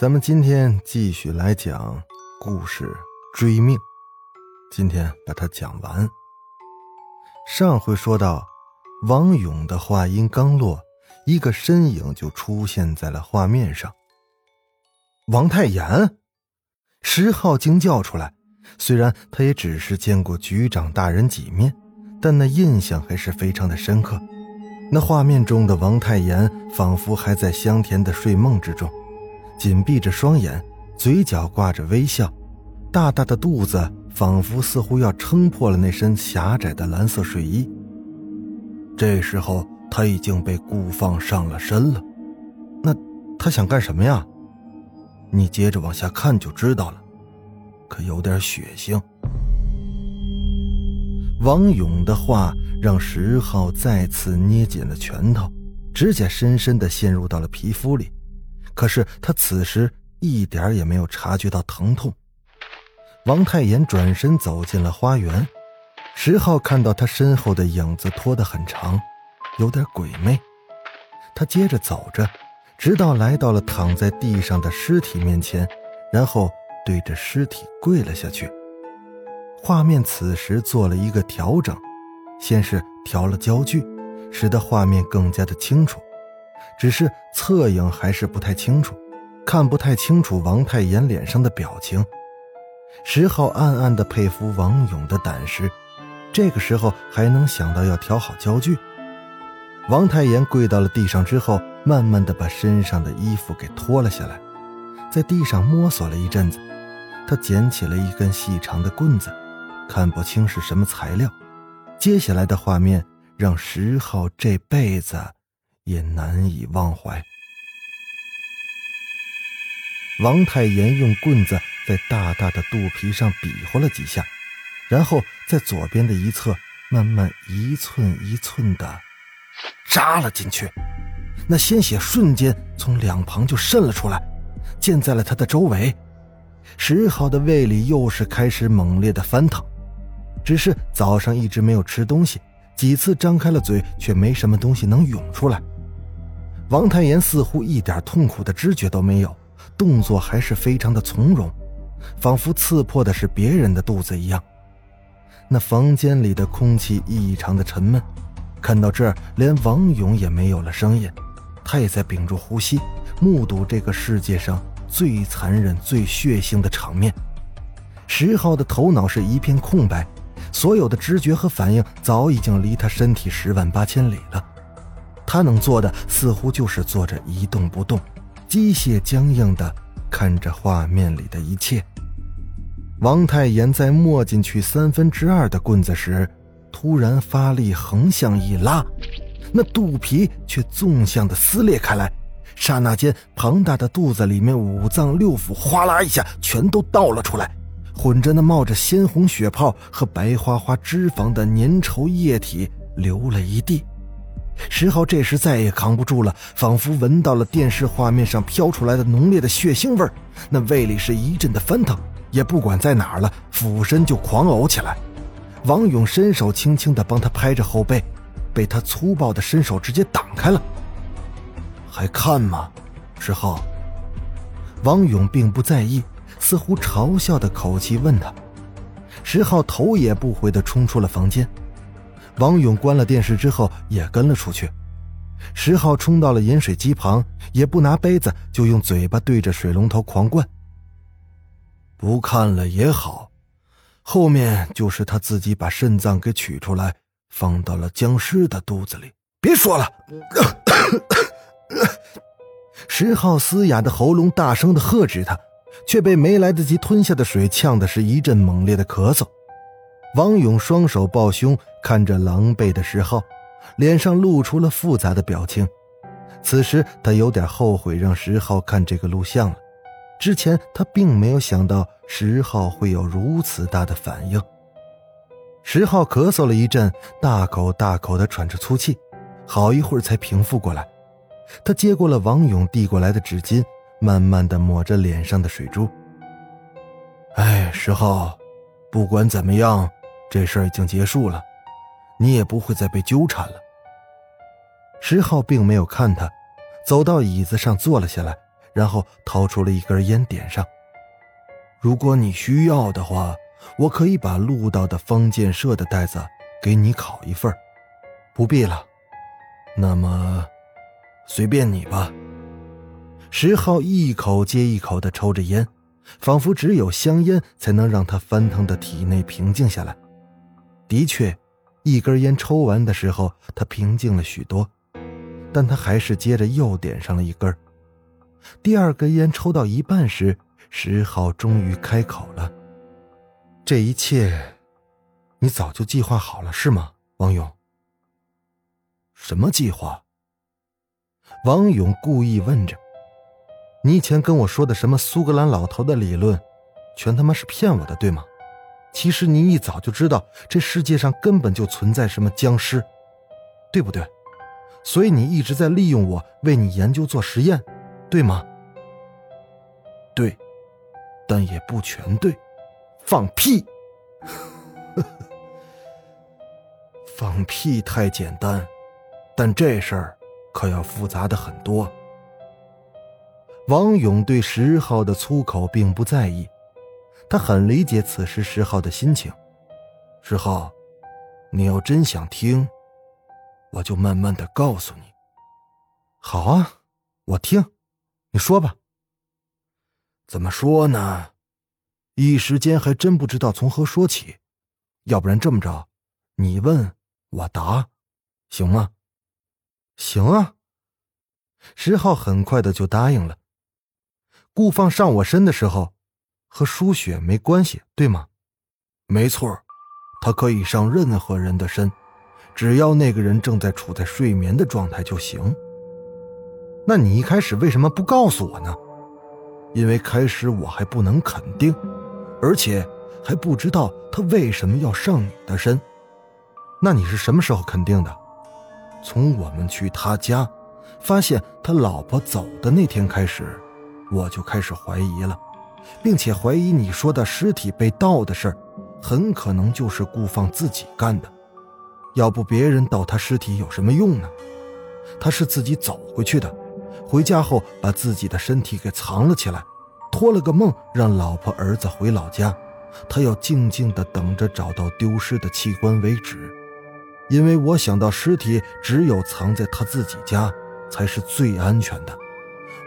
咱们今天继续来讲故事《追命》，今天把它讲完。上回说到，王勇的话音刚落，一个身影就出现在了画面上。王太炎，石浩惊叫出来。虽然他也只是见过局长大人几面，但那印象还是非常的深刻。那画面中的王太炎仿佛还在香甜的睡梦之中。紧闭着双眼，嘴角挂着微笑，大大的肚子仿佛似乎要撑破了那身狭窄的蓝色睡衣。这时候他已经被固放上了身了，那他想干什么呀？你接着往下看就知道了，可有点血腥。王勇的话让石浩再次捏紧了拳头，指甲深深的陷入到了皮肤里。可是他此时一点也没有察觉到疼痛。王太炎转身走进了花园，石浩看到他身后的影子拖得很长，有点鬼魅。他接着走着，直到来到了躺在地上的尸体面前，然后对着尸体跪了下去。画面此时做了一个调整，先是调了焦距，使得画面更加的清楚。只是侧影还是不太清楚，看不太清楚王太炎脸上的表情。石浩暗暗的佩服王勇的胆识，这个时候还能想到要调好焦距。王太炎跪到了地上之后，慢慢的把身上的衣服给脱了下来，在地上摸索了一阵子，他捡起了一根细长的棍子，看不清是什么材料。接下来的画面让石浩这辈子。也难以忘怀。王太炎用棍子在大大的肚皮上比划了几下，然后在左边的一侧慢慢一寸一寸的扎了进去。那鲜血瞬间从两旁就渗了出来，溅在了他的周围。石浩的胃里又是开始猛烈的翻腾，只是早上一直没有吃东西，几次张开了嘴，却没什么东西能涌出来。王太炎似乎一点痛苦的知觉都没有，动作还是非常的从容，仿佛刺破的是别人的肚子一样。那房间里的空气异常的沉闷，看到这儿，连王勇也没有了声音，他也在屏住呼吸，目睹这个世界上最残忍、最血腥的场面。石浩的头脑是一片空白，所有的知觉和反应早已经离他身体十万八千里了。他能做的似乎就是坐着一动不动，机械僵硬的看着画面里的一切。王太炎在没进去三分之二的棍子时，突然发力横向一拉，那肚皮却纵向的撕裂开来。刹那间，庞大的肚子里面五脏六腑哗啦一下全都倒了出来，混着那冒着鲜红血泡和白花花脂肪的粘稠液体流了一地。石浩这时再也扛不住了，仿佛闻到了电视画面上飘出来的浓烈的血腥味儿那胃里是一阵的翻腾，也不管在哪儿了，俯身就狂呕起来。王勇伸手轻轻地帮他拍着后背，被他粗暴的伸手直接挡开了。还看吗，石浩？王勇并不在意，似乎嘲笑的口气问他。石浩头也不回地冲出了房间。王勇关了电视之后，也跟了出去。石浩冲到了饮水机旁，也不拿杯子，就用嘴巴对着水龙头狂灌。不看了也好，后面就是他自己把肾脏给取出来，放到了僵尸的肚子里。别说了！石浩嘶哑的喉咙大声的喝止他，却被没来得及吞下的水呛的是一阵猛烈的咳嗽。王勇双手抱胸，看着狼狈的石浩，脸上露出了复杂的表情。此时他有点后悔让石浩看这个录像了，之前他并没有想到石浩会有如此大的反应。石浩咳嗽了一阵，大口大口的喘着粗气，好一会儿才平复过来。他接过了王勇递过来的纸巾，慢慢的抹着脸上的水珠。哎，石浩，不管怎么样，这事儿已经结束了，你也不会再被纠缠了。石浩并没有看他，走到椅子上坐了下来，然后掏出了一根烟，点上。如果你需要的话，我可以把录到的方建社的袋子给你拷一份不必了。那么，随便你吧。石浩一口接一口的抽着烟。仿佛只有香烟才能让他翻腾的体内平静下来。的确，一根烟抽完的时候，他平静了许多。但他还是接着又点上了一根。第二根烟抽到一半时，石浩终于开口了：“这一切，你早就计划好了是吗，王勇？”“什么计划？”王勇故意问着。你以前跟我说的什么苏格兰老头的理论，全他妈是骗我的，对吗？其实你一早就知道这世界上根本就存在什么僵尸，对不对？所以你一直在利用我为你研究做实验，对吗？对，但也不全对。放屁！放屁太简单，但这事儿可要复杂的很多。王勇对石浩的粗口并不在意，他很理解此时石浩的心情。石浩，你要真想听，我就慢慢的告诉你。好啊，我听，你说吧。怎么说呢？一时间还真不知道从何说起。要不然这么着，你问我答，行吗？行啊。石浩很快的就答应了。顾放上我身的时候，和输血没关系，对吗？没错，他可以上任何人的身，只要那个人正在处在睡眠的状态就行。那你一开始为什么不告诉我呢？因为开始我还不能肯定，而且还不知道他为什么要上你的身。那你是什么时候肯定的？从我们去他家，发现他老婆走的那天开始。我就开始怀疑了，并且怀疑你说的尸体被盗的事儿很可能就是顾放自己干的。要不别人盗他尸体有什么用呢？他是自己走回去的，回家后把自己的身体给藏了起来，托了个梦让老婆儿子回老家，他要静静的等着找到丢失的器官为止。因为我想到尸体只有藏在他自己家才是最安全的。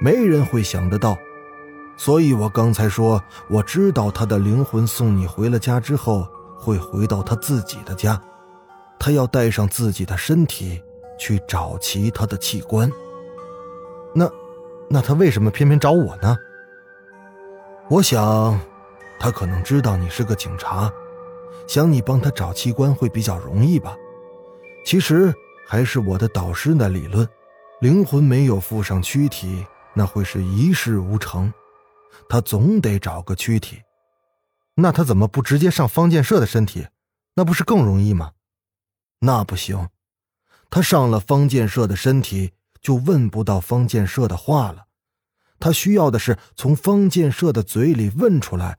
没人会想得到，所以我刚才说我知道他的灵魂送你回了家之后会回到他自己的家，他要带上自己的身体去找其他的器官。那，那他为什么偏偏找我呢？我想，他可能知道你是个警察，想你帮他找器官会比较容易吧。其实还是我的导师那理论，灵魂没有附上躯体。那会是一事无成，他总得找个躯体。那他怎么不直接上方建设的身体？那不是更容易吗？那不行，他上了方建设的身体，就问不到方建设的话了。他需要的是从方建设的嘴里问出来。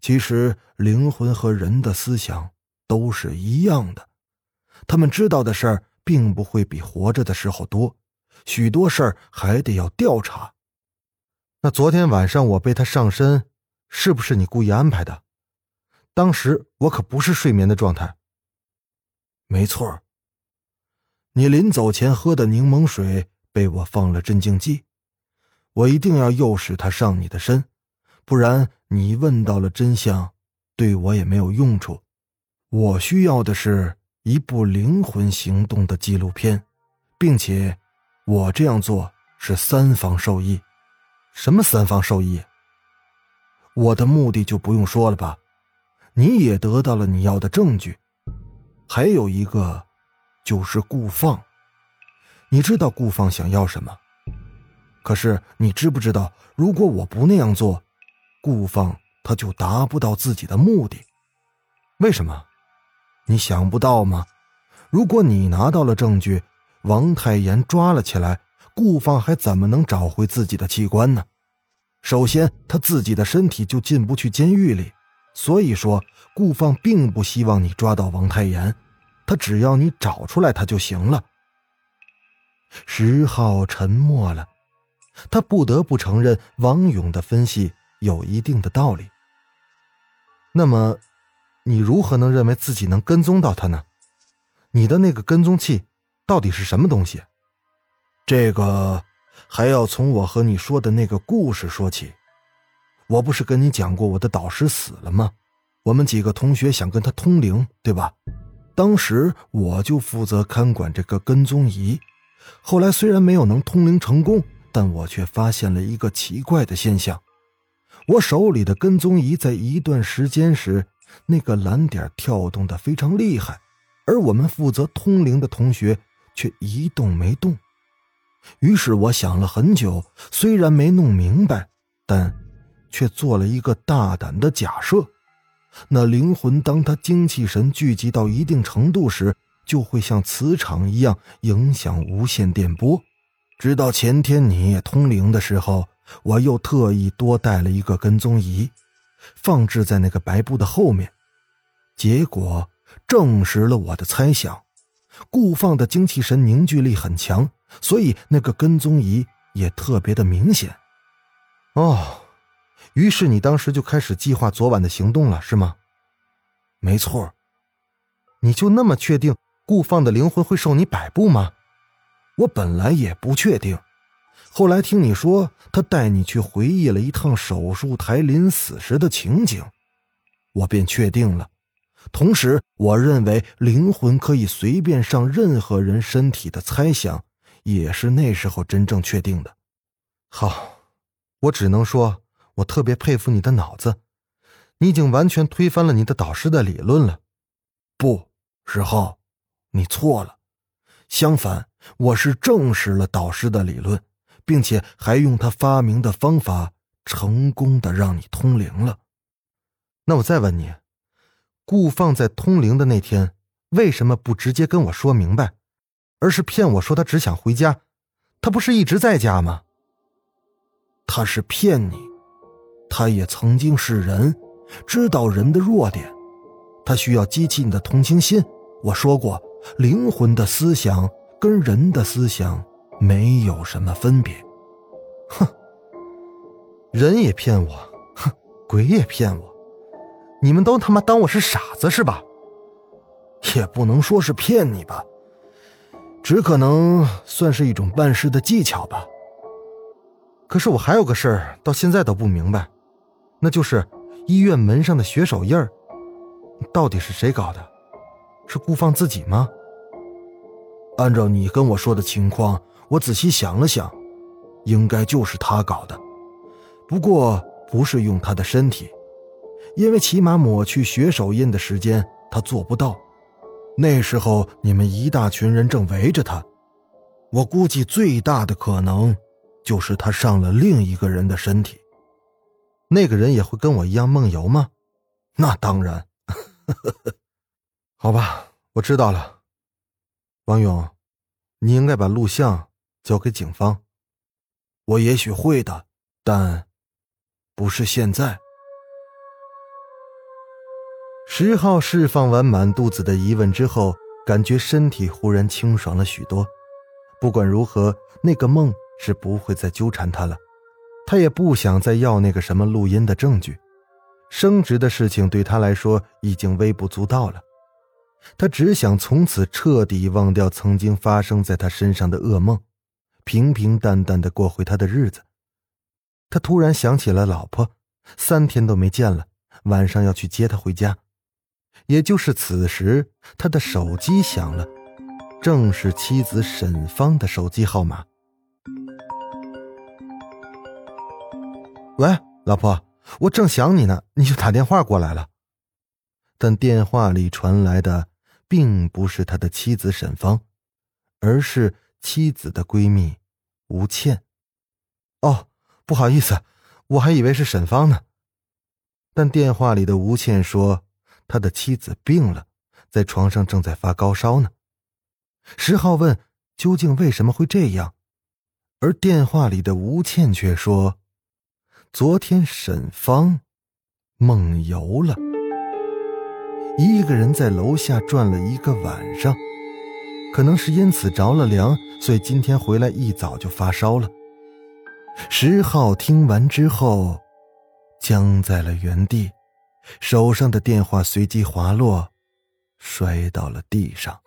其实灵魂和人的思想都是一样的，他们知道的事儿并不会比活着的时候多。许多事儿还得要调查。那昨天晚上我被他上身，是不是你故意安排的？当时我可不是睡眠的状态。没错。你临走前喝的柠檬水被我放了镇静剂，我一定要诱使他上你的身，不然你问到了真相，对我也没有用处。我需要的是一部灵魂行动的纪录片，并且。我这样做是三方受益，什么三方受益？我的目的就不用说了吧，你也得到了你要的证据，还有一个，就是顾放。你知道顾放想要什么？可是你知不知道，如果我不那样做，顾放他就达不到自己的目的。为什么？你想不到吗？如果你拿到了证据，王太炎抓了起来，顾放还怎么能找回自己的器官呢？首先，他自己的身体就进不去监狱里，所以说顾放并不希望你抓到王太炎，他只要你找出来他就行了。石浩沉默了，他不得不承认王勇的分析有一定的道理。那么，你如何能认为自己能跟踪到他呢？你的那个跟踪器到底是什么东西？这个。还要从我和你说的那个故事说起。我不是跟你讲过我的导师死了吗？我们几个同学想跟他通灵，对吧？当时我就负责看管这个跟踪仪。后来虽然没有能通灵成功，但我却发现了一个奇怪的现象：我手里的跟踪仪在一段时间时，那个蓝点跳动的非常厉害，而我们负责通灵的同学却一动没动。于是我想了很久，虽然没弄明白，但却做了一个大胆的假设：那灵魂当他精气神聚集到一定程度时，就会像磁场一样影响无线电波。直到前天你通灵的时候，我又特意多带了一个跟踪仪，放置在那个白布的后面，结果证实了我的猜想：顾放的精气神凝聚力很强。所以那个跟踪仪也特别的明显，哦，于是你当时就开始计划昨晚的行动了，是吗？没错，你就那么确定顾放的灵魂会受你摆布吗？我本来也不确定，后来听你说他带你去回忆了一趟手术台临死时的情景，我便确定了。同时，我认为灵魂可以随便上任何人身体的猜想。也是那时候真正确定的。好，我只能说，我特别佩服你的脑子，你已经完全推翻了你的导师的理论了。不，石浩，你错了。相反，我是证实了导师的理论，并且还用他发明的方法成功的让你通灵了。那我再问你，顾放在通灵的那天，为什么不直接跟我说明白？而是骗我说他只想回家，他不是一直在家吗？他是骗你，他也曾经是人，知道人的弱点，他需要激起你的同情心。我说过，灵魂的思想跟人的思想没有什么分别。哼，人也骗我，哼，鬼也骗我，你们都他妈当我是傻子是吧？也不能说是骗你吧。只可能算是一种办事的技巧吧。可是我还有个事儿，到现在都不明白，那就是医院门上的血手印儿，到底是谁搞的？是顾放自己吗？按照你跟我说的情况，我仔细想了想，应该就是他搞的。不过不是用他的身体，因为起码抹去血手印的时间他做不到。那时候你们一大群人正围着他，我估计最大的可能就是他上了另一个人的身体。那个人也会跟我一样梦游吗？那当然。好吧，我知道了。王勇，你应该把录像交给警方。我也许会的，但不是现在。石浩释放完满肚子的疑问之后，感觉身体忽然清爽了许多。不管如何，那个梦是不会再纠缠他了。他也不想再要那个什么录音的证据。升职的事情对他来说已经微不足道了。他只想从此彻底忘掉曾经发生在他身上的噩梦，平平淡淡的过回他的日子。他突然想起了老婆，三天都没见了，晚上要去接她回家。也就是此时，他的手机响了，正是妻子沈芳的手机号码。喂，老婆，我正想你呢，你就打电话过来了。但电话里传来的并不是他的妻子沈芳，而是妻子的闺蜜吴倩。哦，不好意思，我还以为是沈芳呢。但电话里的吴倩说，他的妻子病了，在床上正在发高烧呢。石浩问：“究竟为什么会这样？”而电话里的吴倩却说：“昨天沈芳梦游了，一个人在楼下转了一个晚上，可能是因此着了凉，所以今天回来一早就发烧了。”石浩听完之后。僵在了原地，手上的电话随即滑落，摔到了地上。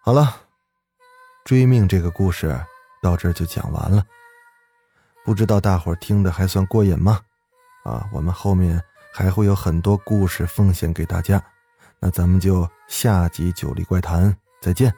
好了，追命这个故事到这就讲完了。不知道大伙听的还算过瘾吗？啊，我们后面还会有很多故事奉献给大家，那咱们就下集《九黎怪谈》再见。